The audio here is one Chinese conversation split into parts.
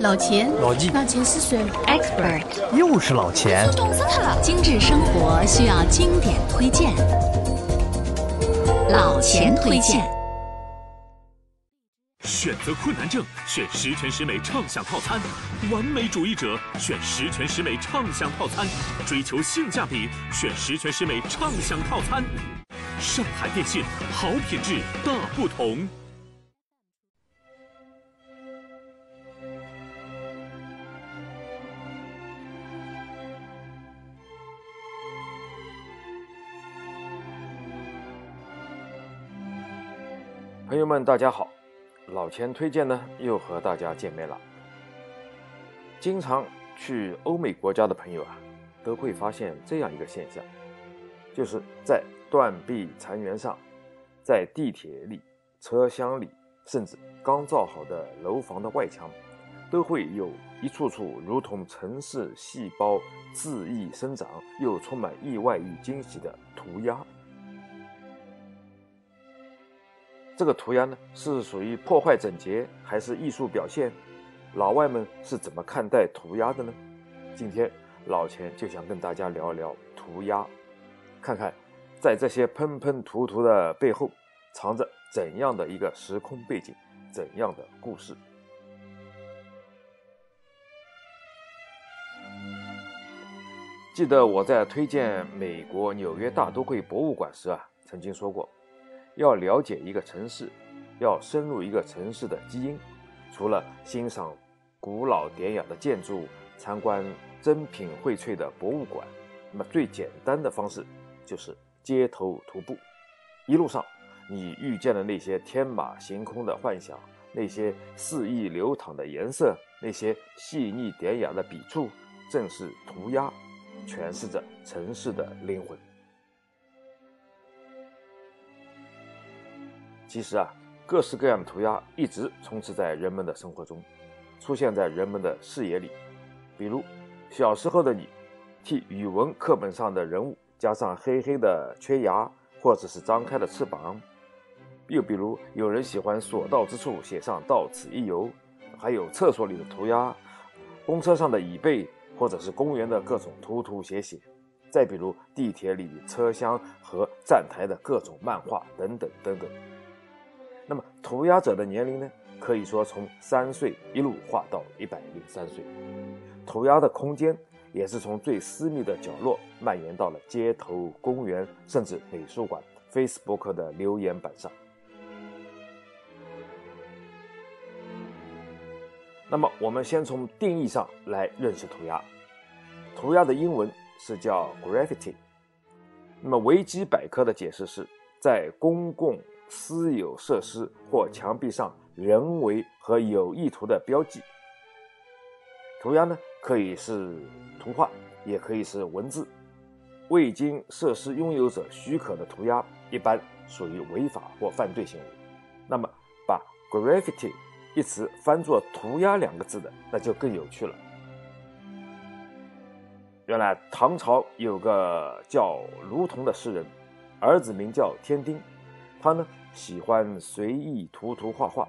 老钱，老纪，老钱是谁？Expert，又是老钱。冻死他了！精致生活需要经典推荐，老钱推荐。选择困难症，选十全十美畅享套餐；完美主义者选十全十美畅享套餐；追求性价比，选十全十美畅享套餐。上海电信，好品质大不同。朋友们，大家好，老钱推荐呢又和大家见面了。经常去欧美国家的朋友啊，都会发现这样一个现象，就是在断壁残垣上，在地铁里、车厢里，甚至刚造好的楼房的外墙，都会有一处处如同城市细胞恣意生长又充满意外与惊喜的涂鸦。这个涂鸦呢，是属于破坏整洁还是艺术表现？老外们是怎么看待涂鸦的呢？今天老钱就想跟大家聊一聊涂鸦，看看在这些喷喷涂涂的背后，藏着怎样的一个时空背景，怎样的故事。记得我在推荐美国纽约大都会博物馆时啊，曾经说过。要了解一个城市，要深入一个城市的基因，除了欣赏古老典雅的建筑、参观珍品荟萃的博物馆，那么最简单的方式就是街头徒步。一路上，你遇见的那些天马行空的幻想，那些肆意流淌的颜色，那些细腻典雅的笔触，正是涂鸦，诠释着城市的灵魂。其实啊，各式各样的涂鸦一直充斥在人们的生活中，出现在人们的视野里。比如，小时候的你，替语文课本上的人物加上黑黑的缺牙，或者是张开的翅膀；又比如，有人喜欢所到之处写上“到此一游”，还有厕所里的涂鸦，公车上的椅背，或者是公园的各种涂涂写写；再比如，地铁里车厢和站台的各种漫画等等等等。那么涂鸦者的年龄呢，可以说从三岁一路画到一百零三岁，涂鸦的空间也是从最私密的角落蔓延到了街头、公园，甚至美术馆、Facebook 的留言板上。那么我们先从定义上来认识涂鸦，涂鸦的英文是叫 graffiti，那么维基百科的解释是在公共。私有设施或墙壁上人为和有意图的标记。涂鸦呢，可以是图画，也可以是文字。未经设施拥有者许可的涂鸦，一般属于违法或犯罪行为。那么，把 graffiti 一词翻作涂鸦两个字的，那就更有趣了。原来唐朝有个叫卢仝的诗人，儿子名叫天丁。他呢喜欢随意涂涂画画，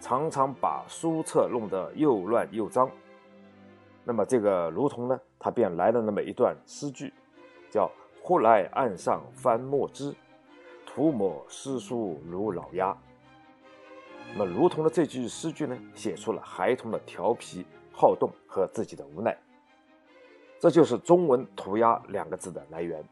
常常把书册弄得又乱又脏。那么这个卢仝呢，他便来了那么一段诗句，叫“忽来岸上翻墨汁，涂抹诗书如老鸦”。那么卢仝的这句诗句呢，写出了孩童的调皮好动和自己的无奈。这就是中文“涂鸦”两个字的来源。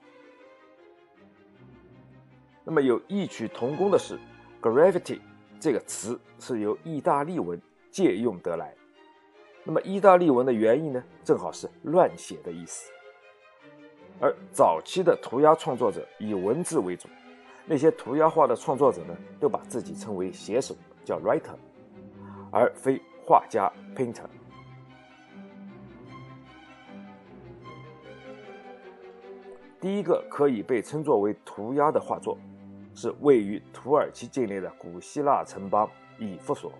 那么有异曲同工的是，“gravity” 这个词是由意大利文借用得来。那么意大利文的原意呢，正好是乱写的意思。而早期的涂鸦创作者以文字为主，那些涂鸦画的创作者呢，都把自己称为写手，叫 writer，而非画家 painter。第一个可以被称作为涂鸦的画作。是位于土耳其境内的古希腊城邦以弗所。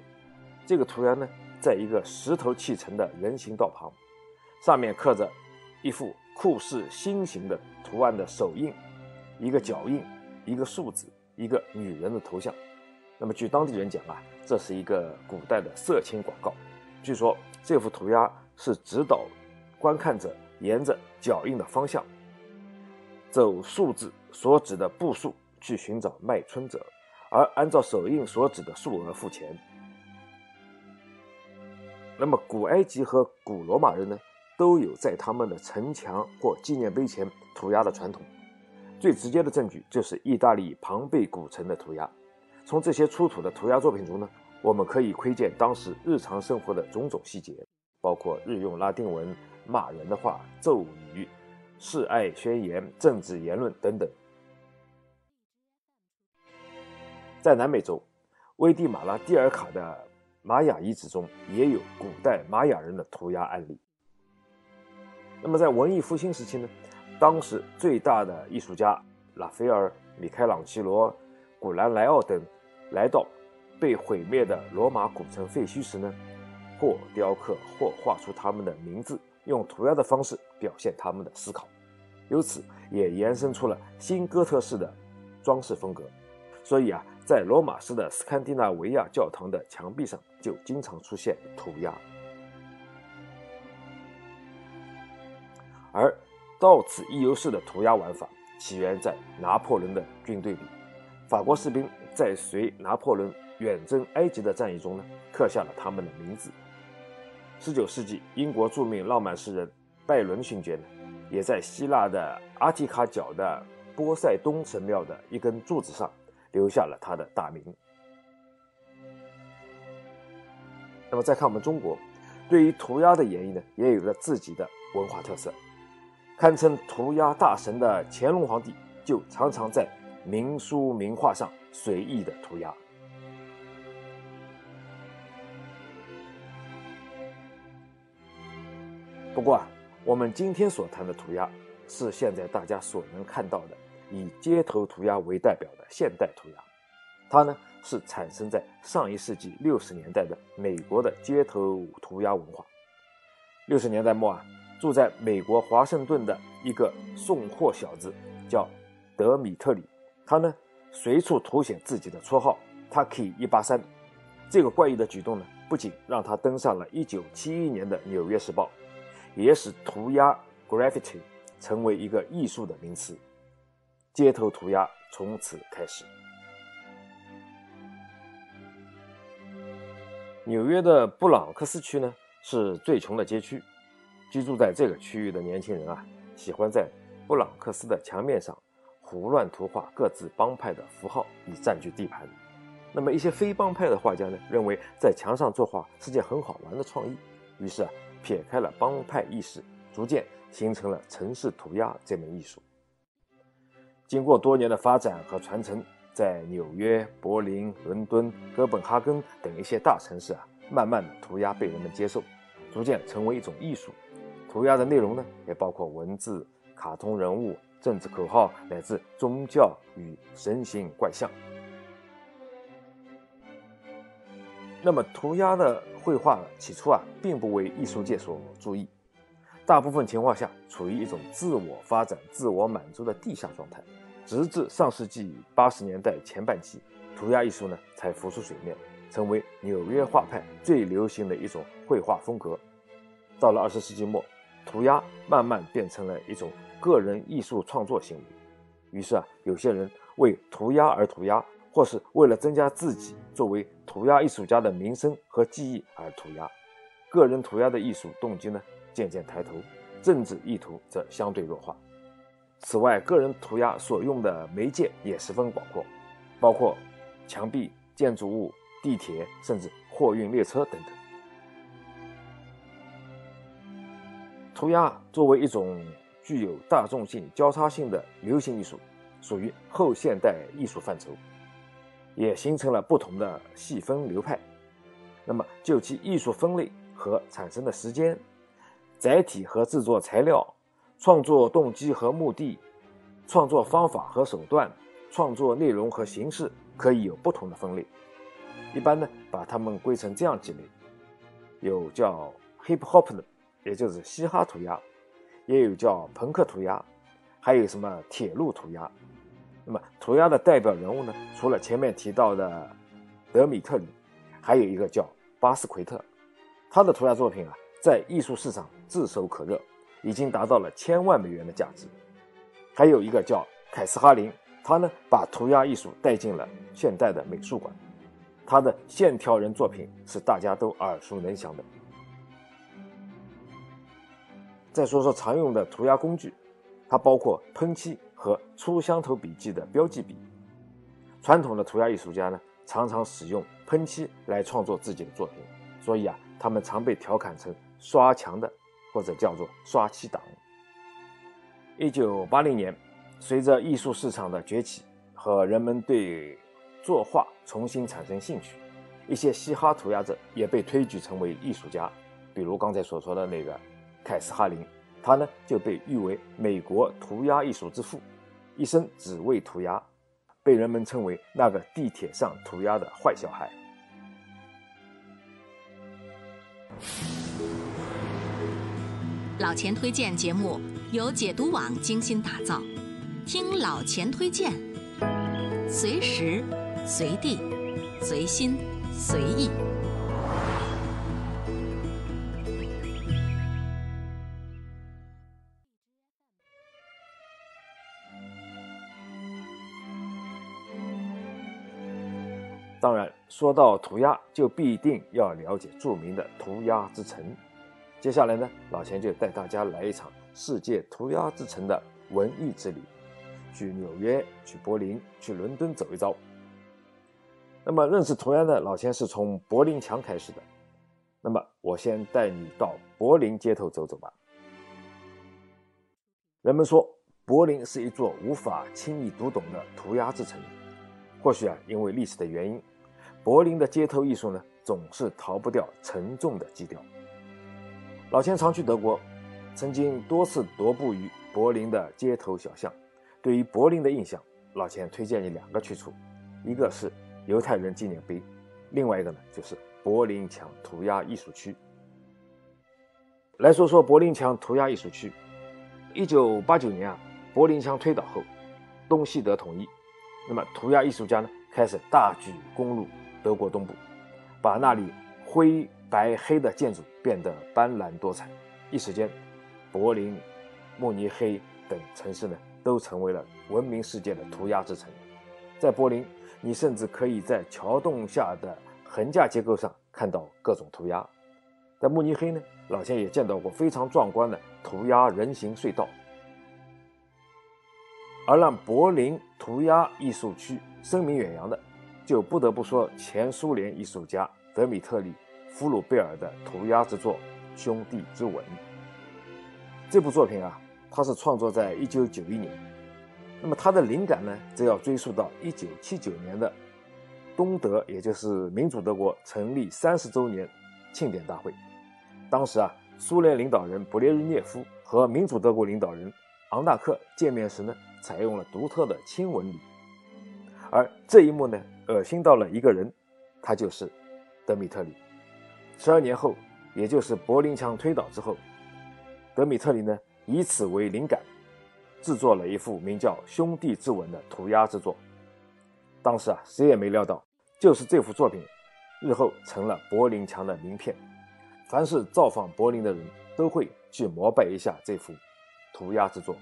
这个涂鸦呢，在一个石头砌成的人行道旁，上面刻着一幅酷似心形的图案的手印，一个脚印，一个数字，一个女人的头像。那么，据当地人讲啊，这是一个古代的色情广告，据说这幅涂鸦是指导观看者沿着脚印的方向，走数字所指的步数去寻找卖春者，而按照手印所指的数额付钱。那么，古埃及和古罗马人呢，都有在他们的城墙或纪念碑前涂鸦的传统。最直接的证据就是意大利庞贝古城的涂鸦。从这些出土的涂鸦作品中呢，我们可以窥见当时日常生活的种种细节，包括日用拉丁文、骂人的话、咒语、示爱宣言、政治言论等等。在南美洲，危地马拉蒂尔卡的。玛雅遗址中也有古代玛雅人的涂鸦案例。那么，在文艺复兴时期呢，当时最大的艺术家拉斐尔、米开朗基罗、古兰莱奥等来到被毁灭的罗马古城废墟时呢，或雕刻，或画出他们的名字，用涂鸦的方式表现他们的思考，由此也延伸出了新哥特式的装饰风格。所以啊。在罗马式的斯堪的纳维亚教堂的墙壁上，就经常出现涂鸦。而到此一游式的涂鸦玩法起源在拿破仑的军队里。法国士兵在随拿破仑远征埃及的战役中呢，刻下了他们的名字。十九世纪，英国著名浪漫诗人拜伦勋爵呢，也在希腊的阿提卡角的波塞冬神庙的一根柱子上。留下了他的大名。那么再看我们中国，对于涂鸦的演绎呢，也有着自己的文化特色。堪称涂鸦大神的乾隆皇帝，就常常在名书名画上随意的涂鸦。不过啊，我们今天所谈的涂鸦，是现在大家所能看到的。以街头涂鸦为代表的现代涂鸦，它呢是产生在上一世纪六十年代的美国的街头涂鸦文化。六十年代末啊，住在美国华盛顿的一个送货小子叫德米特里，他呢随处涂写自己的绰号他可以一八三”。这个怪异的举动呢，不仅让他登上了一九七一年的《纽约时报》，也使涂鸦 （graffiti） 成为一个艺术的名词。街头涂鸦从此开始。纽约的布朗克斯区呢，是最穷的街区。居住在这个区域的年轻人啊，喜欢在布朗克斯的墙面上胡乱涂画各自帮派的符号，以占据地盘。那么一些非帮派的画家呢，认为在墙上作画是件很好玩的创意，于是啊，撇开了帮派意识，逐渐形成了城市涂鸦这门艺术。经过多年的发展和传承，在纽约、柏林、伦敦、哥本哈根等一些大城市啊，慢慢的涂鸦被人们接受，逐渐成为一种艺术。涂鸦的内容呢，也包括文字、卡通人物、政治口号，乃至宗教与神形怪象。那么，涂鸦的绘画起初啊，并不为艺术界所注意。大部分情况下处于一种自我发展、自我满足的地下状态，直至上世纪八十年代前半期，涂鸦艺术呢才浮出水面，成为纽约画派最流行的一种绘画风格。到了二十世纪末，涂鸦慢慢变成了一种个人艺术创作行为。于是啊，有些人为涂鸦而涂鸦，或是为了增加自己作为涂鸦艺术家的名声和记忆而涂鸦。个人涂鸦的艺术动机呢？渐渐抬头，政治意图则相对弱化。此外，个人涂鸦所用的媒介也十分广阔，包括墙壁、建筑物、地铁，甚至货运列车等等。涂鸦作为一种具有大众性、交叉性的流行艺术，属于后现代艺术范畴，也形成了不同的细分流派。那么，就其艺术分类和产生的时间。载体和制作材料、创作动机和目的、创作方法和手段、创作内容和形式，可以有不同的分类。一般呢，把它们归成这样几类：有叫 hip hop 的，也就是嘻哈涂鸦；也有叫朋克涂鸦；还有什么铁路涂鸦。那么，涂鸦的代表人物呢？除了前面提到的德米特里，还有一个叫巴斯奎特。他的涂鸦作品啊，在艺术市场炙手可热，已经达到了千万美元的价值。还有一个叫凯斯哈林，他呢把涂鸦艺术带进了现代的美术馆，他的线条人作品是大家都耳熟能详的。再说说常用的涂鸦工具，它包括喷漆和粗香头笔记的标记笔。传统的涂鸦艺术家呢，常常使用喷漆来创作自己的作品，所以啊。他们常被调侃成“刷墙的”或者叫做“刷漆党”。一九八零年，随着艺术市场的崛起和人们对作画重新产生兴趣，一些嘻哈涂鸦者也被推举成为艺术家。比如刚才所说的那个凯斯哈林，他呢就被誉为美国涂鸦艺术之父，一生只为涂鸦，被人们称为那个地铁上涂鸦的坏小孩。老钱推荐节目由解读网精心打造，听老钱推荐，随时随地随心随意。当然，说到涂鸦，就必定要了解著名的涂鸦之城。接下来呢，老钱就带大家来一场世界涂鸦之城的文艺之旅，去纽约、去柏林、去伦敦走一遭。那么，认识涂鸦呢，老钱是从柏林墙开始的。那么，我先带你到柏林街头走走吧。人们说，柏林是一座无法轻易读懂的涂鸦之城。或许啊，因为历史的原因，柏林的街头艺术呢，总是逃不掉沉重的基调。老钱常去德国，曾经多次踱步于柏林的街头小巷。对于柏林的印象，老钱推荐你两个去处，一个是犹太人纪念碑，另外一个呢就是柏林墙涂鸦艺术区。来说说柏林墙涂鸦艺术区。一九八九年啊，柏林墙推倒后，东西德统一。那么，涂鸦艺术家呢，开始大举攻入德国东部，把那里灰白黑的建筑变得斑斓多彩。一时间，柏林、慕尼黑等城市呢，都成为了闻名世界的涂鸦之城。在柏林，你甚至可以在桥洞下的横架结构上看到各种涂鸦。在慕尼黑呢，老钱也见到过非常壮观的涂鸦人行隧道。而让柏林涂鸦艺术区声名远扬的，就不得不说前苏联艺术家德米特里·弗鲁贝尔的涂鸦之作《兄弟之吻》。这部作品啊，它是创作在1991年。那么他的灵感呢，则要追溯到1979年的东德，也就是民主德国成立三十周年庆典大会。当时啊，苏联领导人勃列日涅夫和民主德国领导人昂纳克见面时呢。采用了独特的亲吻礼，而这一幕呢，恶心到了一个人，他就是德米特里。十二年后，也就是柏林墙推倒之后，德米特里呢以此为灵感，制作了一幅名叫《兄弟之吻》的涂鸦之作。当时啊，谁也没料到，就是这幅作品，日后成了柏林墙的名片。凡是造访柏林的人都会去膜拜一下这幅涂鸦之作。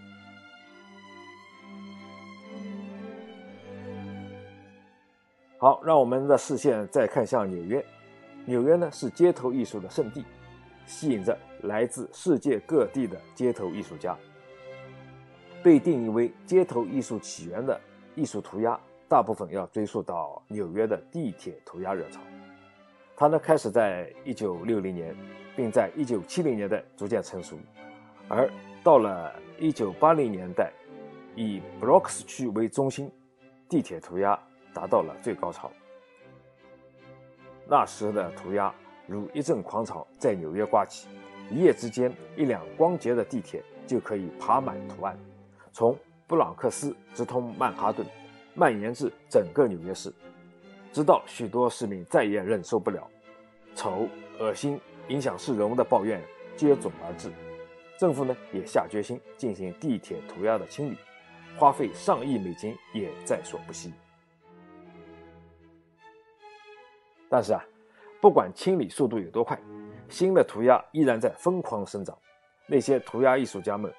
好，让我们的视线再看向纽约。纽约呢是街头艺术的圣地，吸引着来自世界各地的街头艺术家。被定义为街头艺术起源的艺术涂鸦，大部分要追溯到纽约的地铁涂鸦热潮。它呢开始在1960年，并在1970年代逐渐成熟，而到了1980年代，以 Bronx 区为中心，地铁涂鸦。达到了最高潮。那时的涂鸦如一阵狂潮在纽约刮起，一夜之间，一辆光洁的地铁就可以爬满图案，从布朗克斯直通曼哈顿，蔓延至整个纽约市，直到许多市民再也忍受不了丑、恶心、影响市容的抱怨接踵而至，政府呢也下决心进行地铁涂鸦的清理，花费上亿美金也在所不惜。但是啊，不管清理速度有多快，新的涂鸦依然在疯狂生长。那些涂鸦艺术家们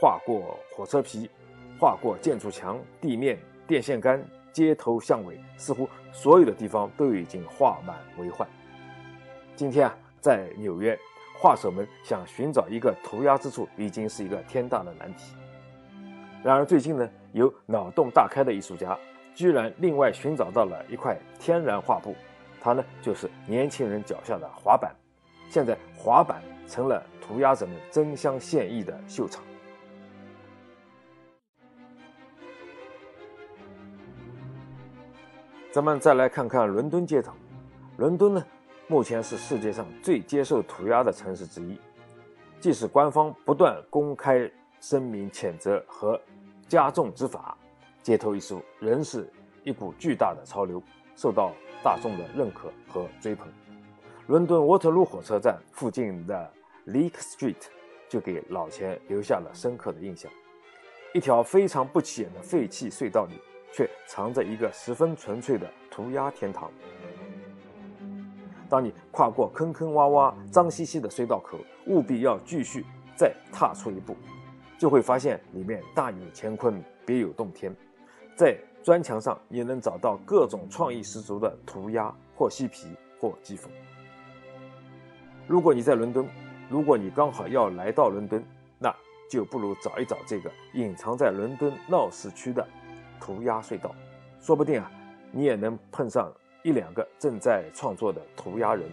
画过火车皮，画过建筑墙、地面、电线杆、街头巷尾，似乎所有的地方都已经画满为患。今天啊，在纽约，画手们想寻找一个涂鸦之处，已经是一个天大的难题。然而最近呢，有脑洞大开的艺术家，居然另外寻找到了一块天然画布，它呢就是年轻人脚下的滑板。现在滑板成了涂鸦者们争相献艺的秀场。咱们再来看看伦敦街头。伦敦呢，目前是世界上最接受涂鸦的城市之一。即使官方不断公开声明谴责和加重执法，街头艺术仍是一股巨大的潮流，受到大众的认可和追捧。伦敦沃特鲁火车站附近的 Leek Street 就给老钱留下了深刻的印象。一条非常不起眼的废弃隧道里，却藏着一个十分纯粹的涂鸦天堂。当你跨过坑坑洼洼、脏兮兮的隧道口，务必要继续再踏出一步，就会发现里面大有乾坤，别有洞天。在砖墙上，也能找到各种创意十足的涂鸦，或嬉皮，或讥讽。如果你在伦敦，如果你刚好要来到伦敦，那就不如找一找这个隐藏在伦敦闹市区的涂鸦隧道，说不定啊，你也能碰上一两个正在创作的涂鸦人。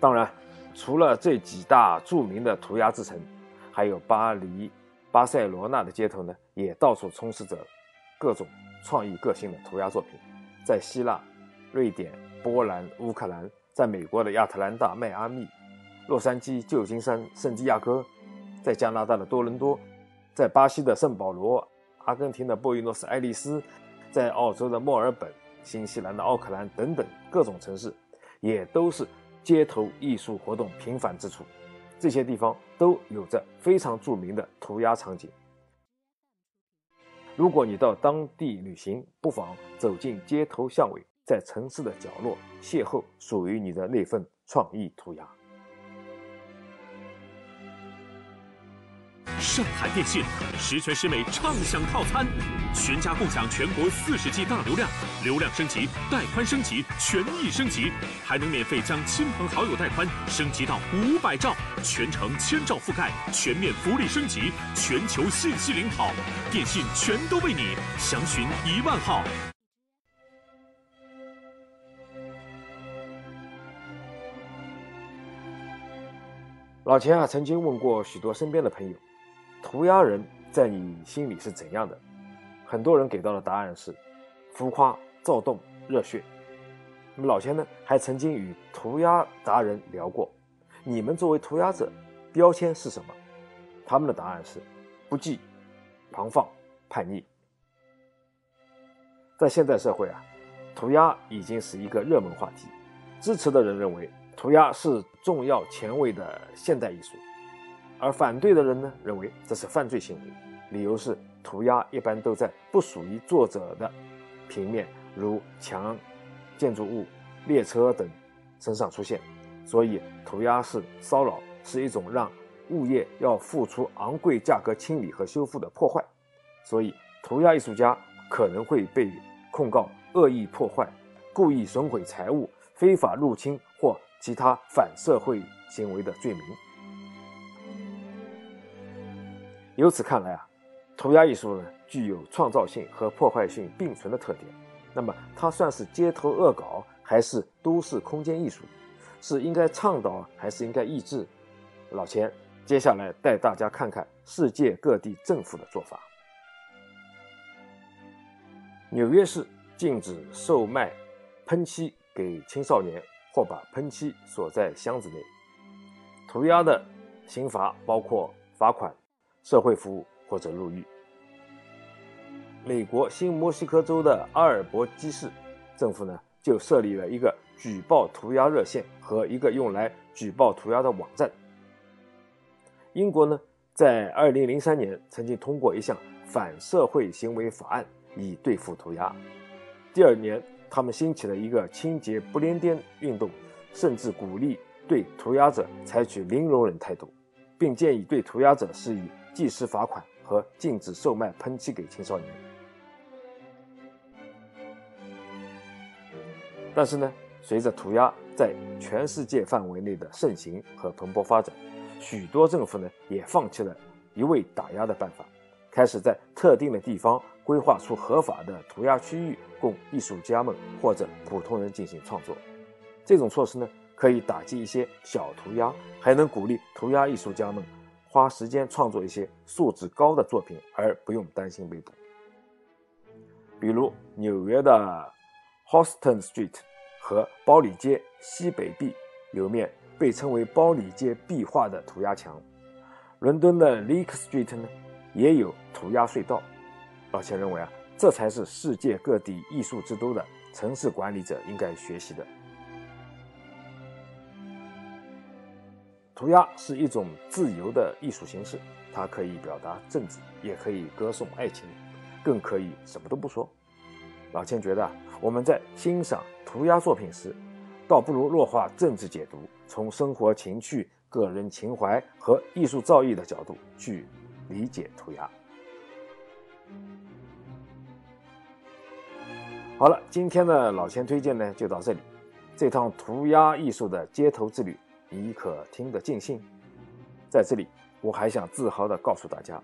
当然，除了这几大著名的涂鸦之城，还有巴黎、巴塞罗那的街头呢，也到处充斥着各种创意个性的涂鸦作品。在希腊、瑞典、波兰、乌克兰，在美国的亚特兰大、迈阿密、洛杉矶、旧金山、圣地亚哥，在加拿大的多伦多，在巴西的圣保罗、阿根廷的布宜诺斯艾利斯，在澳洲的墨尔本、新西兰的奥克兰等等各种城市，也都是街头艺术活动频繁之处。这些地方都有着非常著名的涂鸦场景。如果你到当地旅行，不妨走进街头巷尾，在城市的角落邂逅属于你的那份创意涂鸦。上海电信十全十美畅享套餐，全家共享全国四十 G 大流量，流量升级、带宽升级、权益升级，还能免费将亲朋好友带宽升级到五百兆，全程千兆覆盖，全面福利升级，全球信息领跑，电信全都为你，详询一万号。老钱啊，曾经问过许多身边的朋友。涂鸦人在你心里是怎样的？很多人给到的答案是浮夸、躁动、热血。那么老钱呢，还曾经与涂鸦达人聊过，你们作为涂鸦者，标签是什么？他们的答案是不羁、狂放、叛逆。在现代社会啊，涂鸦已经是一个热门话题。支持的人认为，涂鸦是重要前卫的现代艺术。而反对的人呢，认为这是犯罪行为，理由是涂鸦一般都在不属于作者的平面，如墙、建筑物、列车等身上出现，所以涂鸦是骚扰，是一种让物业要付出昂贵价格清理和修复的破坏，所以涂鸦艺术家可能会被控告恶意破坏、故意损毁财物、非法入侵或其他反社会行为的罪名。由此看来啊，涂鸦艺术呢具有创造性和破坏性并存的特点。那么，它算是街头恶搞，还是都市空间艺术？是应该倡导，还是应该抑制？老钱接下来带大家看看世界各地政府的做法。纽约市禁止售卖喷漆给青少年，或把喷漆锁在箱子内。涂鸦的刑罚包括罚款。社会服务或者入狱。美国新墨西哥州的阿尔伯基市政府呢，就设立了一个举报涂鸦热线和一个用来举报涂鸦的网站。英国呢，在二零零三年曾经通过一项反社会行为法案，以对付涂鸦。第二年，他们兴起了一个清洁不连颠运动，甚至鼓励对涂鸦者采取零容忍态度，并建议对涂鸦者施以即时罚款和禁止售卖喷漆给青少年。但是呢，随着涂鸦在全世界范围内的盛行和蓬勃发展，许多政府呢也放弃了一味打压的办法，开始在特定的地方规划出合法的涂鸦区域，供艺术家们或者普通人进行创作。这种措施呢，可以打击一些小涂鸦，还能鼓励涂鸦艺术家们花时间创作一些素质高的作品，而不用担心被捕。比如纽约的。Houston Street 和包里街西北壁有面被称为包里街壁画的涂鸦墙。伦敦的 Leek Street 呢也有涂鸦隧道。老钱认为啊，这才是世界各地艺术之都的城市管理者应该学习的。涂鸦是一种自由的艺术形式，它可以表达政治，也可以歌颂爱情，更可以什么都不说。老钱觉得，我们在欣赏涂鸦作品时，倒不如弱化政治解读，从生活情趣、个人情怀和艺术造诣的角度去理解涂鸦。好了，今天的老钱推荐呢就到这里。这趟涂鸦艺术的街头之旅，你可听得尽兴？在这里，我还想自豪地告诉大家，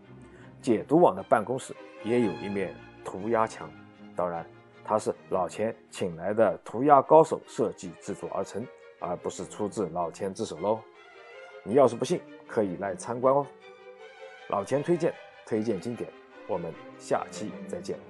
解读网的办公室也有一面涂鸦墙，当然。它是老钱请来的涂鸦高手设计制作而成，而不是出自老钱之手喽。你要是不信，可以来参观哦。老钱推荐，推荐经典，我们下期再见。